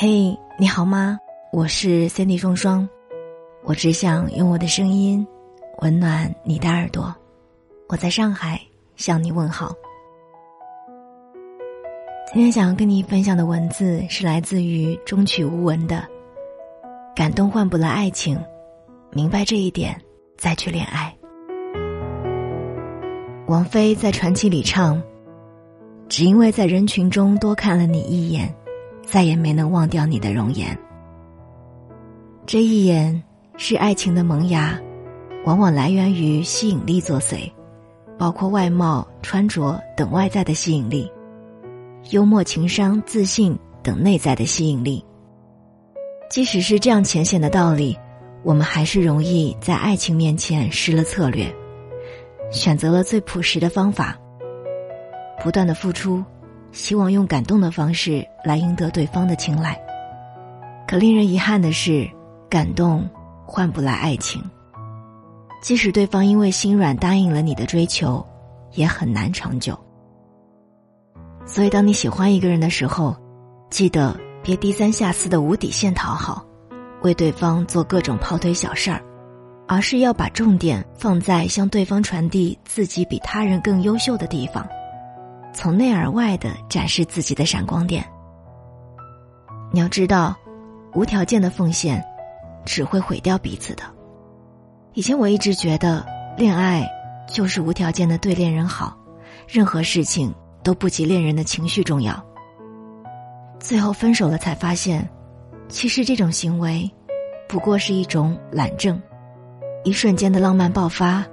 嘿，你好吗？我是 Cindy 双双，我只想用我的声音温暖你的耳朵。我在上海向你问好。今天想要跟你分享的文字是来自于中曲无闻的“感动换不来爱情，明白这一点再去恋爱”。王菲在传奇里唱：“只因为在人群中多看了你一眼，再也没能忘掉你的容颜。”这一眼是爱情的萌芽，往往来源于吸引力作祟，包括外貌、穿着等外在的吸引力，幽默、情商、自信等内在的吸引力。即使是这样浅显的道理，我们还是容易在爱情面前失了策略。选择了最朴实的方法，不断的付出，希望用感动的方式来赢得对方的青睐。可令人遗憾的是，感动换不来爱情。即使对方因为心软答应了你的追求，也很难长久。所以，当你喜欢一个人的时候，记得别低三下四的无底线讨好，为对方做各种跑腿小事儿。而是要把重点放在向对方传递自己比他人更优秀的地方，从内而外的展示自己的闪光点。你要知道，无条件的奉献只会毁掉彼此的。以前我一直觉得恋爱就是无条件的对恋人好，任何事情都不及恋人的情绪重要。最后分手了才发现，其实这种行为不过是一种懒政。一瞬间的浪漫爆发，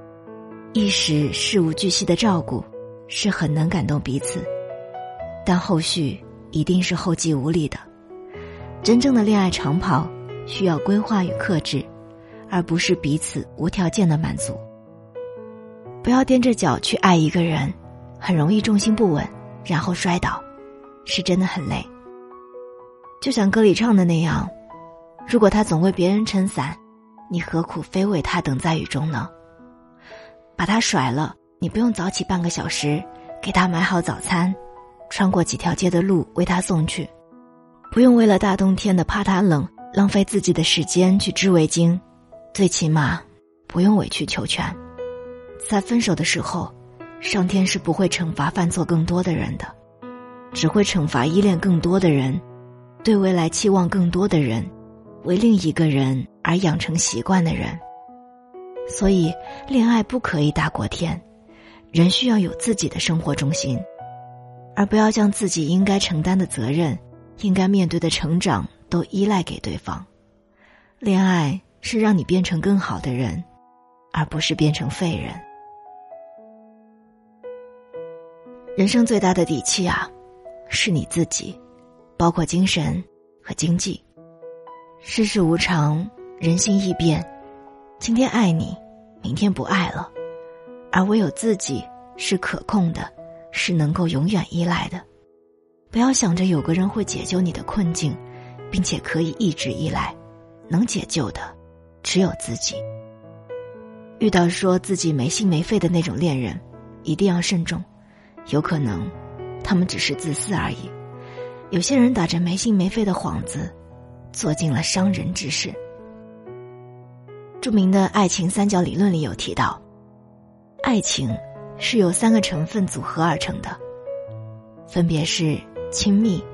一时事无巨细的照顾，是很能感动彼此，但后续一定是后继无力的。真正的恋爱长跑，需要规划与克制，而不是彼此无条件的满足。不要踮着脚去爱一个人，很容易重心不稳，然后摔倒，是真的很累。就像歌里唱的那样，如果他总为别人撑伞。你何苦非为他等在雨中呢？把他甩了，你不用早起半个小时给他买好早餐，穿过几条街的路为他送去，不用为了大冬天的怕他冷浪费自己的时间去织围巾，最起码不用委曲求全。在分手的时候，上天是不会惩罚犯错更多的人的，只会惩罚依恋更多的人，对未来期望更多的人。为另一个人而养成习惯的人，所以恋爱不可以大过天，人需要有自己的生活中心，而不要将自己应该承担的责任、应该面对的成长都依赖给对方。恋爱是让你变成更好的人，而不是变成废人。人生最大的底气啊，是你自己，包括精神和经济。世事无常，人心易变，今天爱你，明天不爱了，而唯有自己是可控的，是能够永远依赖的。不要想着有个人会解救你的困境，并且可以一直依赖，能解救的只有自己。遇到说自己没心没肺的那种恋人，一定要慎重，有可能他们只是自私而已。有些人打着没心没肺的幌子。做尽了伤人之事。著名的爱情三角理论里有提到，爱情是由三个成分组合而成的，分别是亲密、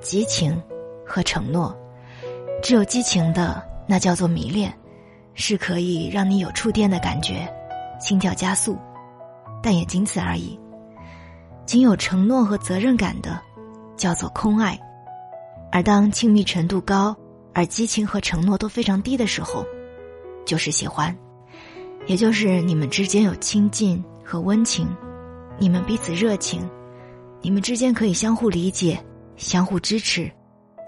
激情和承诺。只有激情的，那叫做迷恋，是可以让你有触电的感觉，心跳加速，但也仅此而已。仅有承诺和责任感的，叫做空爱。而当亲密程度高，而激情和承诺都非常低的时候，就是喜欢，也就是你们之间有亲近和温情，你们彼此热情，你们之间可以相互理解、相互支持，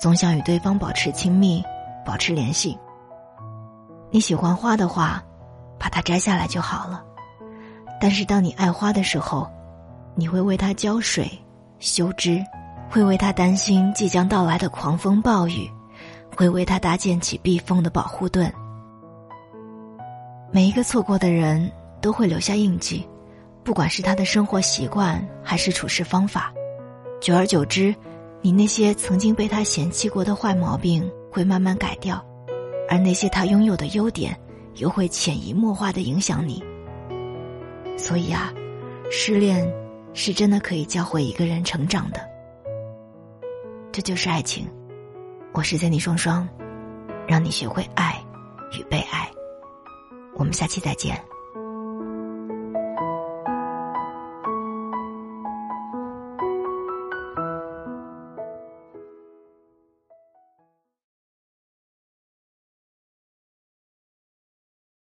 总想与对方保持亲密、保持联系。你喜欢花的话，把它摘下来就好了。但是当你爱花的时候，你会为它浇水、修枝，会为它担心即将到来的狂风暴雨。会为它搭建起避风的保护盾。每一个错过的人都会留下印记，不管是他的生活习惯还是处事方法，久而久之，你那些曾经被他嫌弃过的坏毛病会慢慢改掉，而那些他拥有的优点又会潜移默化的影响你。所以啊，失恋是真的可以教会一个人成长的。这就是爱情，我是 Jenny 双双，让你学会爱与被爱。我们下期再见。